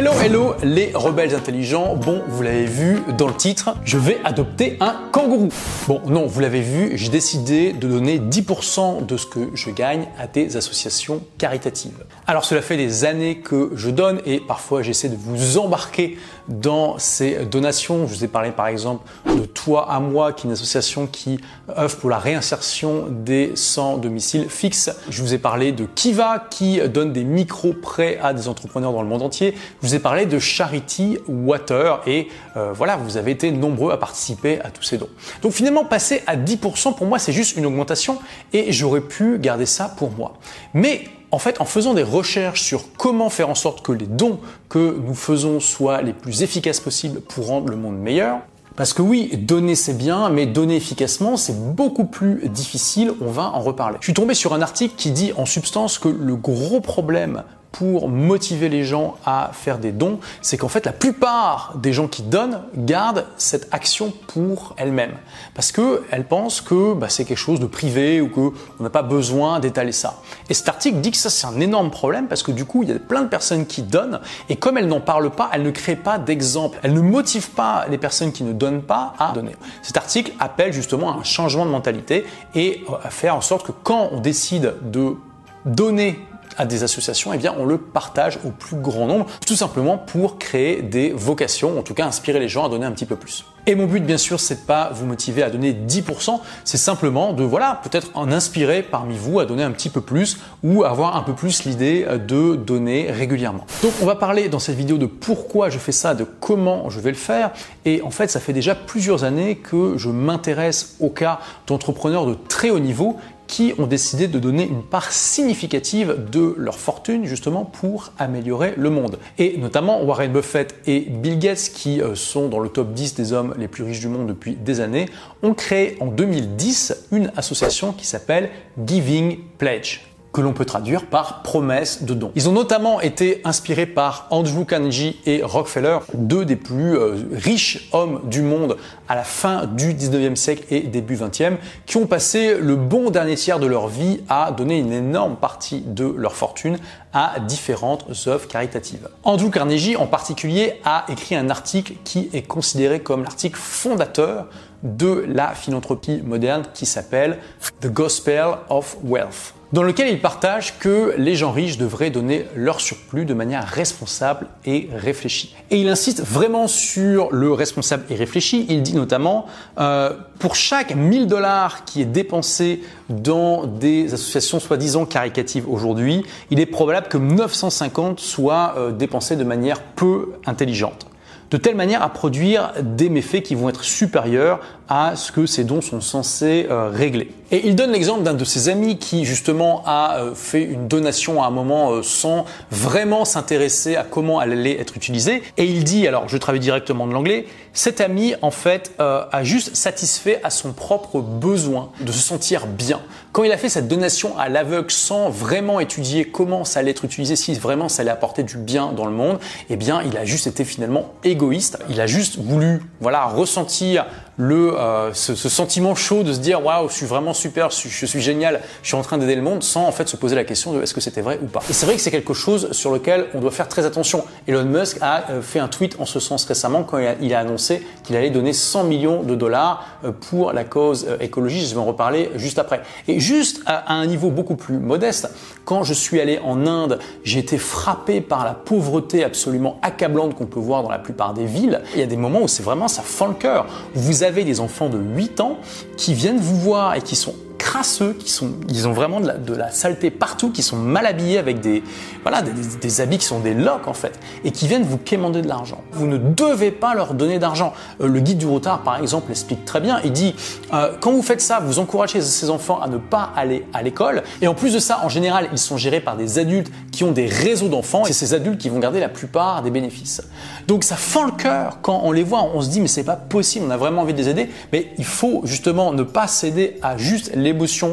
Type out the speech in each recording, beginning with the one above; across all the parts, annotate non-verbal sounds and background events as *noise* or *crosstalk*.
Hello, hello, les rebelles intelligents. Bon, vous l'avez vu dans le titre, je vais adopter un kangourou. Bon, non, vous l'avez vu, j'ai décidé de donner 10% de ce que je gagne à des associations caritatives. Alors, cela fait des années que je donne et parfois j'essaie de vous embarquer dans ces donations. Je vous ai parlé par exemple de Toi à moi, qui est une association qui œuvre pour la réinsertion des sans domicile fixe. Je vous ai parlé de Kiva, qui donne des micro-prêts à des entrepreneurs dans le monde entier. Je vous ai parlé de Charity Water et euh, voilà, vous avez été nombreux à participer à tous ces dons. Donc finalement, passer à 10%, pour moi, c'est juste une augmentation et j'aurais pu garder ça pour moi. Mais en fait, en faisant des recherches sur comment faire en sorte que les dons que nous faisons soient les plus efficaces possibles pour rendre le monde meilleur, parce que oui, donner c'est bien, mais donner efficacement c'est beaucoup plus difficile, on va en reparler. Je suis tombé sur un article qui dit en substance que le gros problème pour motiver les gens à faire des dons, c'est qu'en fait la plupart des gens qui donnent gardent cette action pour elles-mêmes parce que elles pensent que bah, c'est quelque chose de privé ou que on n'a pas besoin d'étaler ça. Et cet article dit que ça c'est un énorme problème parce que du coup il y a plein de personnes qui donnent et comme elles n'en parlent pas, elles ne créent pas d'exemple, elles ne motivent pas les personnes qui ne donnent pas à donner. Cet article appelle justement à un changement de mentalité et à faire en sorte que quand on décide de donner à des associations, eh bien on le partage au plus grand nombre, tout simplement pour créer des vocations, en tout cas inspirer les gens à donner un petit peu plus. Et mon but, bien sûr, c'est pas vous motiver à donner 10%, c'est simplement de, voilà, peut-être en inspirer parmi vous à donner un petit peu plus ou avoir un peu plus l'idée de donner régulièrement. Donc, on va parler dans cette vidéo de pourquoi je fais ça, de comment je vais le faire. Et en fait, ça fait déjà plusieurs années que je m'intéresse au cas d'entrepreneurs de très haut niveau qui ont décidé de donner une part significative de leur fortune justement pour améliorer le monde. Et notamment Warren Buffett et Bill Gates, qui euh, sont dans le top 10 des hommes les plus riches du monde depuis des années, ont créé en 2010 une association qui s'appelle Giving Pledge que l'on peut traduire par promesse de don. Ils ont notamment été inspirés par Andrew Carnegie et Rockefeller, deux des plus euh, riches hommes du monde à la fin du 19e siècle et début 20e, qui ont passé le bon dernier tiers de leur vie à donner une énorme partie de leur fortune à différentes œuvres caritatives. Andrew Carnegie en particulier a écrit un article qui est considéré comme l'article fondateur de la philanthropie moderne qui s'appelle The Gospel of Wealth dans lequel il partage que les gens riches devraient donner leur surplus de manière responsable et réfléchie. Et il insiste vraiment sur le responsable et réfléchi. Il dit notamment, euh, pour chaque 1000 dollars qui est dépensé dans des associations soi-disant caricatives aujourd'hui, il est probable que 950 soient euh, dépensés de manière peu intelligente de telle manière à produire des méfaits qui vont être supérieurs à ce que ces dons sont censés euh, régler. Et il donne l'exemple d'un de ses amis qui justement a euh, fait une donation à un moment euh, sans vraiment s'intéresser à comment elle allait être utilisée. Et il dit, alors je travaille directement de l'anglais, cet ami en fait a juste satisfait à son propre besoin de se sentir bien. Quand il a fait cette donation à l'aveugle sans vraiment étudier comment ça allait être utilisé, si vraiment ça allait apporter du bien dans le monde, eh bien il a juste été finalement égoïste. Il a juste voulu voilà ressentir euh, ce, sentiment chaud de se dire waouh, je suis vraiment super, je suis, génial, je suis en train d'aider le monde, sans en fait se poser la question de est-ce que c'était vrai ou pas. Et c'est vrai que c'est quelque chose sur lequel on doit faire très attention. Elon Musk a euh, fait un tweet en ce sens récemment quand il a, annoncé qu'il allait donner 100 millions de dollars euh, pour la cause écologique. Je vais en reparler juste après. Et juste à, un niveau beaucoup plus modeste, quand je suis allé en Inde, j'ai été frappé par la pauvreté absolument accablante qu'on peut voir dans la plupart des villes. Il y a des moments où c'est vraiment ça fend le cœur. Vous des enfants de 8 ans qui viennent vous voir et qui sont crasseux, qui sont, ils ont vraiment de la, saleté partout, qui sont mal habillés avec des, voilà, des, habits qui sont des locks en fait, et qui viennent vous quémander de l'argent. Vous ne devez pas leur donner d'argent. Euh, le guide du retard, par exemple, l'explique très bien. Il dit, euh, quand vous faites ça, vous encouragez ces enfants à ne pas aller à l'école. Et en plus de ça, en général, ils sont gérés par des adultes qui ont des réseaux d'enfants. C'est ces adultes qui vont garder la plupart des bénéfices. Donc ça fend le cœur quand on les voit. On se dit, mais c'est pas possible. On a vraiment envie de les aider. Mais il faut justement ne pas céder à juste les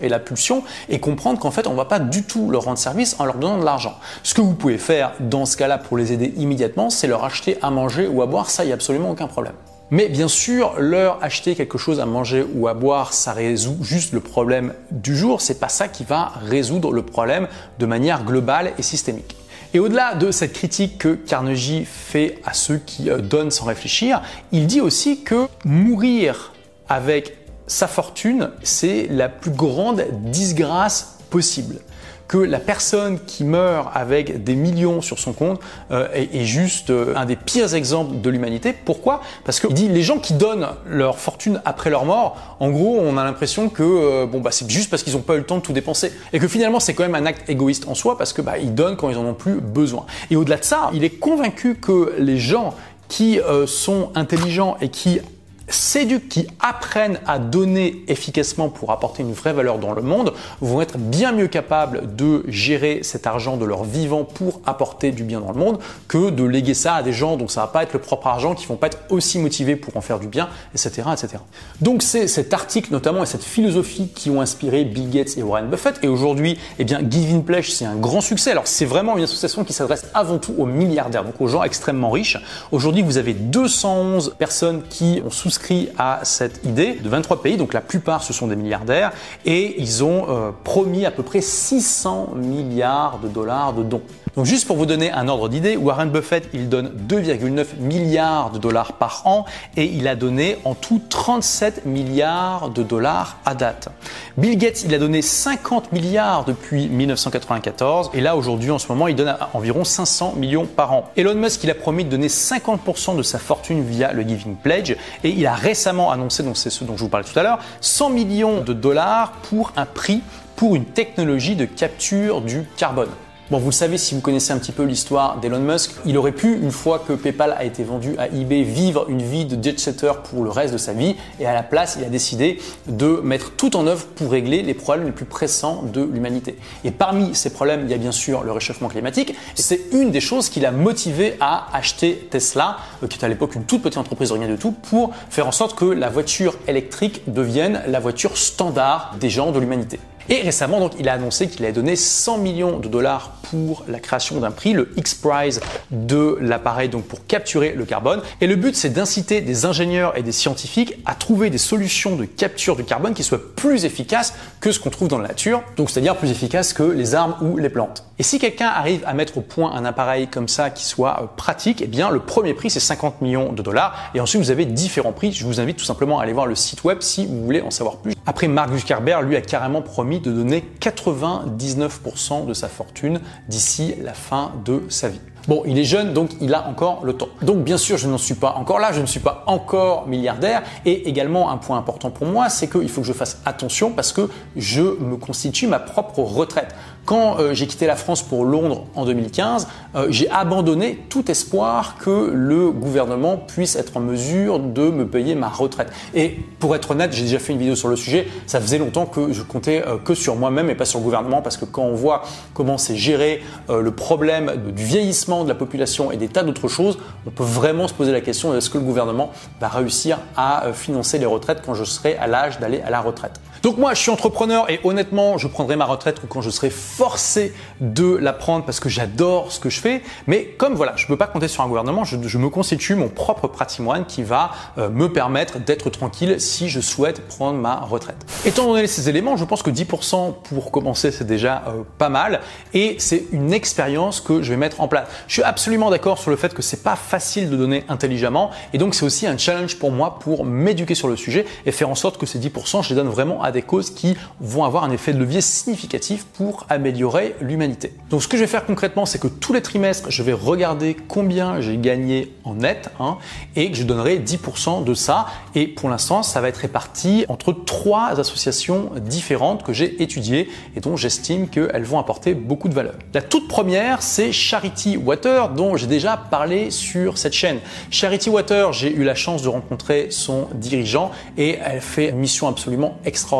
et la pulsion et comprendre qu'en fait on ne va pas du tout leur rendre service en leur donnant de l'argent. Ce que vous pouvez faire dans ce cas-là pour les aider immédiatement, c'est leur acheter à manger ou à boire, ça il n'y a absolument aucun problème. Mais bien sûr, leur acheter quelque chose à manger ou à boire, ça résout juste le problème du jour. C'est pas ça qui va résoudre le problème de manière globale et systémique. Et au-delà de cette critique que Carnegie fait à ceux qui euh, donnent sans réfléchir, il dit aussi que mourir avec sa fortune, c'est la plus grande disgrâce possible que la personne qui meurt avec des millions sur son compte euh, est, juste euh, un des pires exemples de l'humanité. Pourquoi? Parce qu'il dit les gens qui donnent leur fortune après leur mort, en gros, on a l'impression que euh, bon bah c'est juste parce qu'ils n'ont pas eu le temps de tout dépenser et que finalement c'est quand même un acte égoïste en soi parce que bah ils donnent quand ils en ont plus besoin. Et au-delà de ça, il est convaincu que les gens qui sont intelligents et qui séducs qui apprennent à donner efficacement pour apporter une vraie valeur dans le monde vont être bien mieux capables de gérer cet argent de leur vivant pour apporter du bien dans le monde que de léguer ça à des gens dont ça va pas être le propre argent, qui vont pas être aussi motivés pour en faire du bien, etc. etc. Donc c'est cet article notamment et cette philosophie qui ont inspiré Bill Gates et Warren Buffett. Et aujourd'hui, eh bien, Giving Pledge, c'est un grand succès. Alors c'est vraiment une association qui s'adresse avant tout aux milliardaires, donc aux gens extrêmement riches. Aujourd'hui, vous avez 211 personnes qui ont souscrit à cette idée de 23 pays, donc la plupart ce sont des milliardaires, et ils ont euh, promis à peu près 600 milliards de dollars de dons. Donc juste pour vous donner un ordre d'idée, Warren Buffett, il donne 2,9 milliards de dollars par an et il a donné en tout 37 milliards de dollars à date. Bill Gates, il a donné 50 milliards depuis 1994 et là aujourd'hui en ce moment, il donne environ 500 millions par an. Elon Musk, il a promis de donner 50% de sa fortune via le Giving Pledge et il a récemment annoncé, donc c'est ce dont je vous parlais tout à l'heure, 100 millions de dollars pour un prix pour une technologie de capture du carbone. Bon, vous le savez si vous connaissez un petit peu l'histoire d'Elon Musk, il aurait pu, une fois que PayPal a été vendu à eBay, vivre une vie de jet setter pour le reste de sa vie et à la place, il a décidé de mettre tout en œuvre pour régler les problèmes les plus pressants de l'humanité. Et parmi ces problèmes, il y a bien sûr le réchauffement climatique. C'est une des choses qui l'a motivé à acheter Tesla, euh, qui est à l'époque une toute petite entreprise, rien du tout, pour faire en sorte que la voiture électrique devienne la voiture standard des gens de l'humanité. Et récemment, donc, il a annoncé qu'il allait donner 100 millions de dollars pour la création d'un prix, le X-Prize de l'appareil, donc pour capturer le carbone. Et le but, c'est d'inciter des ingénieurs et des scientifiques à trouver des solutions de capture du carbone qui soient plus efficaces que ce qu'on trouve dans la nature, donc c'est-à-dire plus efficaces que les arbres ou les plantes. Et si quelqu'un arrive à mettre au point un appareil comme ça qui soit euh, pratique, eh bien le premier prix c'est 50 millions de dollars et ensuite vous avez différents prix. Je vous invite tout simplement à aller voir le site web si vous voulez en savoir plus. Après Mark Zuckerberg lui a carrément promis de donner 99% de sa fortune d'ici la fin de sa vie. Bon, il est jeune, donc il a encore le temps. Donc bien sûr, je n'en suis pas encore là, je ne suis pas encore milliardaire. Et également, un point important pour moi, c'est qu'il faut que je fasse attention parce que je me constitue ma propre retraite. Quand euh, j'ai quitté la France pour Londres en 2015, euh, j'ai abandonné tout espoir que le gouvernement puisse être en mesure de me payer ma retraite. Et pour être honnête, j'ai déjà fait une vidéo sur le sujet, ça faisait longtemps que je comptais euh, que sur moi-même et pas sur le gouvernement parce que quand on voit comment c'est géré le problème du vieillissement de la population et des tas d'autres choses, on peut vraiment se poser la question est-ce que le gouvernement va réussir à financer les retraites quand je serai à l'âge d'aller à la retraite? Donc moi, je suis entrepreneur et honnêtement, je prendrai ma retraite quand je serai forcé de la prendre parce que j'adore ce que je fais. Mais comme voilà, je ne peux pas compter sur un gouvernement, je, me constitue mon propre patrimoine qui va euh, me permettre d'être tranquille si je souhaite prendre ma retraite. Étant donné ces éléments, je pense que 10% pour commencer, c'est déjà euh, pas mal et c'est une expérience que je vais mettre en place. Je suis absolument d'accord sur le fait que c'est pas facile de donner intelligemment et donc c'est aussi un challenge pour moi pour m'éduquer sur le sujet et faire en sorte que ces 10%, je les donne vraiment à des causes qui vont avoir un effet de levier significatif pour améliorer l'humanité. Donc ce que je vais faire concrètement, c'est que tous les trimestres, je vais regarder combien j'ai gagné en net hein, et que je donnerai 10% de ça. Et pour l'instant, ça va être réparti entre trois associations différentes que j'ai étudiées et dont j'estime qu'elles vont apporter beaucoup de valeur. La toute première, c'est Charity Water, dont j'ai déjà parlé sur cette chaîne. Charity Water, j'ai eu la chance de rencontrer son dirigeant et elle fait une mission absolument extraordinaire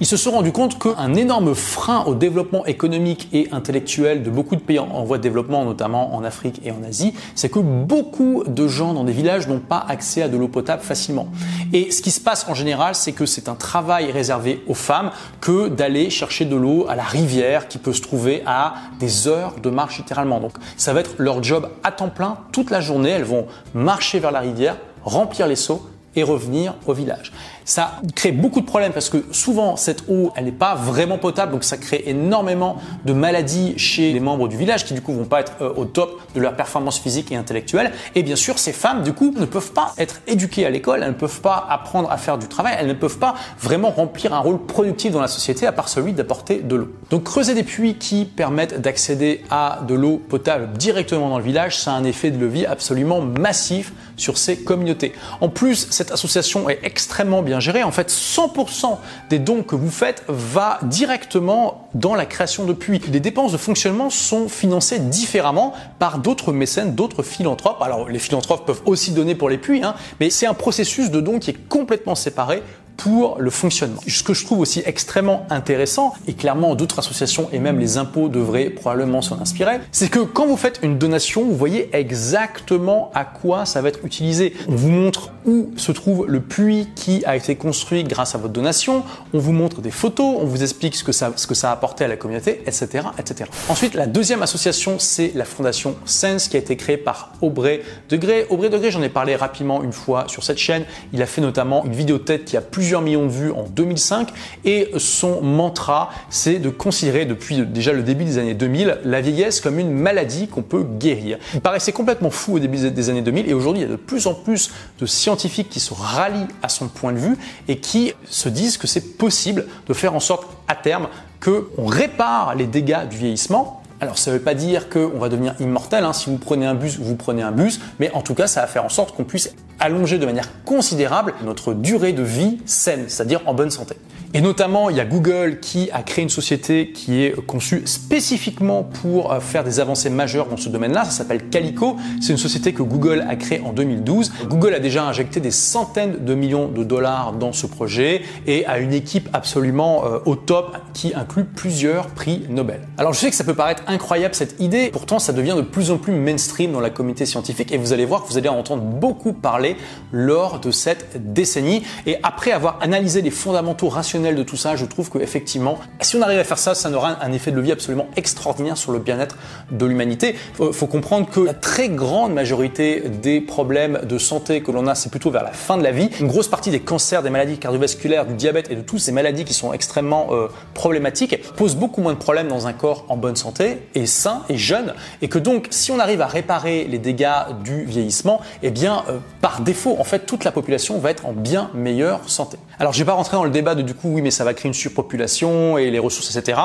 ils se sont rendus compte qu'un énorme frein au développement économique et intellectuel de beaucoup de pays en voie de développement, notamment en Afrique et en Asie, c'est que beaucoup de gens dans des villages n'ont pas accès à de l'eau potable facilement. Et ce qui se passe en général, c'est que c'est un travail réservé aux femmes que d'aller chercher de l'eau à la rivière qui peut se trouver à des heures de marche littéralement. Donc ça va être leur job à temps plein toute la journée. Elles vont marcher vers la rivière, remplir les seaux et revenir au village. Ça crée beaucoup de problèmes parce que souvent cette eau, elle n'est pas vraiment potable, donc ça crée énormément de maladies chez les membres du village qui du coup vont pas être euh, au top de leur performance physique et intellectuelle. Et bien sûr, ces femmes du coup ne peuvent pas être éduquées à l'école, elles ne peuvent pas apprendre à faire du travail, elles ne peuvent pas vraiment remplir un rôle productif dans la société à part celui d'apporter de l'eau. Donc creuser des puits qui permettent d'accéder à de l'eau potable directement dans le village, ça a un effet de levier absolument massif sur ces communautés. En plus, cette association est extrêmement bien En fait, 100% des dons que vous faites va directement dans la création de puits. Les dépenses de fonctionnement sont financées différemment par d'autres mécènes, d'autres philanthropes. Alors, les philanthropes peuvent aussi donner pour les puits, hein, mais c'est un processus de dons qui est complètement séparé pour le fonctionnement. Ce que je trouve aussi extrêmement intéressant, et clairement d'autres associations et même les impôts devraient probablement s'en inspirer, c'est que quand vous faites une donation, vous voyez exactement à quoi ça va être utilisé. On vous montre où se trouve le puits qui a été construit grâce à votre donation, on vous montre des photos, on vous explique ce que ça, ce que ça a apporté à la communauté, etc., etc. Ensuite, la deuxième association, c'est la fondation Sense qui a été créée par Aubrey Degré. Aubrey Degré, j'en ai parlé rapidement une fois sur cette chaîne. Il a fait notamment une vidéo tête qui a plusieurs millions de vues en 2005 et son mantra c'est de considérer depuis déjà le début des années 2000 la vieillesse comme une maladie qu'on peut guérir. Il paraissait complètement fou au début des années 2000 et aujourd'hui il y a de plus en plus de scientifiques qui se rallient à son point de vue et qui se disent que c'est possible de faire en sorte à terme qu'on répare les dégâts du vieillissement alors ça ne veut pas dire qu'on va devenir immortel, hein. si vous prenez un bus, vous prenez un bus, mais en tout cas ça va faire en sorte qu'on puisse allonger de manière considérable notre durée de vie saine, c'est-à-dire en bonne santé. Et notamment, il y a Google qui a créé une société qui est conçue spécifiquement pour euh, faire des avancées majeures dans ce domaine-là. Ça s'appelle Calico. C'est une société que Google a créée en 2012. Google a déjà injecté des centaines de millions de dollars dans ce projet et a une équipe absolument euh, au top qui inclut plusieurs prix Nobel. Alors je sais que ça peut paraître incroyable cette idée, pourtant ça devient de plus en plus mainstream dans la communauté scientifique et vous allez voir que vous allez en entendre beaucoup parler lors de cette décennie. Et après avoir analysé les fondamentaux rationnels de tout ça, je trouve qu'effectivement, si on arrive à faire ça, ça aura un effet de levier absolument extraordinaire sur le bien-être de l'humanité. Il faut comprendre que la très grande majorité des problèmes de santé que l'on a, c'est plutôt vers la fin de la vie. Une grosse partie des cancers, des maladies cardiovasculaires, du diabète et de toutes ces maladies qui sont extrêmement euh, problématiques posent beaucoup moins de problèmes dans un corps en bonne santé et sain et jeune. Et que donc, si on arrive à réparer les dégâts du vieillissement, eh bien, euh, par défaut, en fait, toute la population va être en bien meilleure santé. Alors, je vais pas rentrer dans le débat de du coup oui, mais ça va créer une surpopulation et les ressources, etc.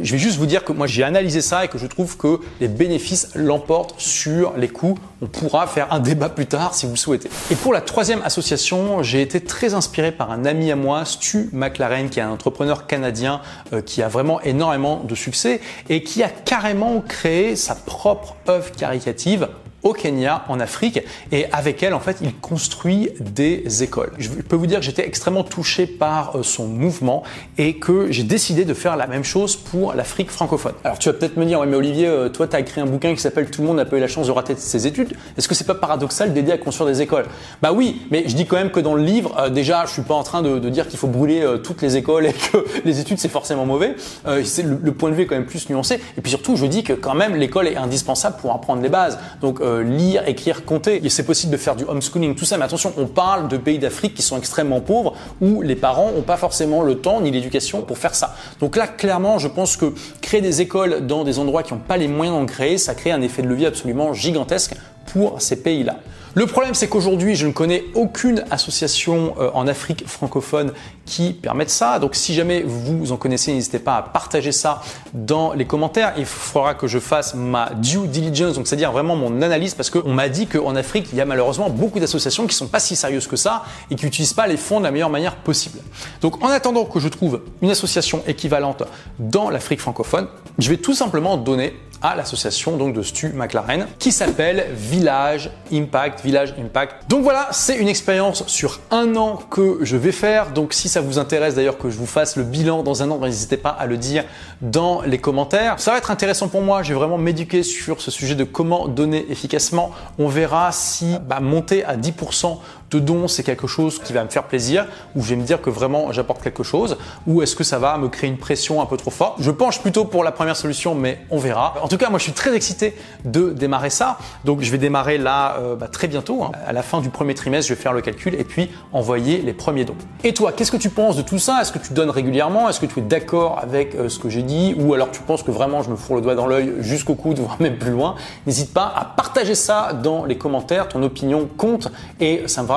Je vais juste vous dire que moi, j'ai analysé ça et que je trouve que les bénéfices l'emportent sur les coûts. On pourra faire un débat plus tard si vous souhaitez. Et pour la troisième association, j'ai été très inspiré par un ami à moi, Stu McLaren, qui est un entrepreneur canadien euh, qui a vraiment énormément de succès et qui a carrément créé sa propre œuvre caricative au Kenya, en Afrique, et avec elle, en fait, il construit des écoles. Je peux vous dire que j'étais extrêmement touché par euh, son mouvement et que j'ai décidé de faire la même chose pour l'Afrique francophone. Alors tu vas peut-être me dire, ouais, mais Olivier, euh, toi, tu as écrit un bouquin qui s'appelle Tout le monde n'a pas eu la chance de rater ses études. Est-ce que c'est pas paradoxal d'aider à construire des écoles? Bah oui, mais je dis quand même que dans le livre, euh, déjà, je suis pas en train de, dire qu'il faut brûler toutes les écoles et que *laughs* les études c'est forcément mauvais. le, point de vue est quand même plus nuancé. Et puis surtout, je dis que quand même l'école est indispensable pour apprendre les bases. Donc euh, lire, écrire, compter. C'est possible de faire du homeschooling, tout ça. Mais attention, on parle de pays d'Afrique qui sont extrêmement pauvres où les parents n'ont pas forcément le temps ni l'éducation pour faire ça. Donc là, clairement, je pense que créer des écoles dans des endroits qui n'ont pas les moyens d'en créer, ça crée un effet de levier absolument gigantesque pour ces pays-là. Le problème, c'est qu'aujourd'hui, je ne connais aucune association euh, en Afrique francophone qui permette ça. Donc, si jamais vous en connaissez, n'hésitez pas à partager ça dans les commentaires. Il faudra que je fasse ma due diligence, donc c'est-à-dire vraiment mon analyse, parce qu'on m'a dit qu'en Afrique, il y a malheureusement beaucoup d'associations qui sont pas si sérieuses que ça et qui n'utilisent pas les fonds de la meilleure manière possible. Donc, en attendant que je trouve une association équivalente dans l'Afrique francophone, je vais tout simplement donner à l'association donc de Stu McLaren qui s'appelle Village Impact, Village Impact. Donc voilà, c'est une expérience sur un an que je vais faire. Donc si ça vous intéresse d'ailleurs que je vous fasse le bilan dans un an, n'hésitez pas à le dire dans les commentaires. Ça va être intéressant pour moi. Je vais vraiment m'éduquer sur ce sujet de comment donner efficacement. On verra si bah, monter à 10% de don, c'est quelque chose qui va me faire plaisir, où je vais me dire que vraiment j'apporte quelque chose, ou est-ce que ça va me créer une pression un peu trop forte Je penche plutôt pour la première solution, mais on verra. En tout cas, moi je suis très excité de démarrer ça. Donc je vais démarrer là euh, bah, très bientôt. Hein. À la fin du premier trimestre, je vais faire le calcul et puis envoyer les premiers dons. Et toi, qu'est-ce que tu penses de tout ça? Est-ce que tu donnes régulièrement? Est-ce que tu es d'accord avec euh, ce que j'ai dit? Ou alors tu penses que vraiment je me fous le doigt dans l'œil jusqu'au coude, *laughs* voire même plus loin? N'hésite pas à partager ça dans les commentaires. Ton opinion compte et ça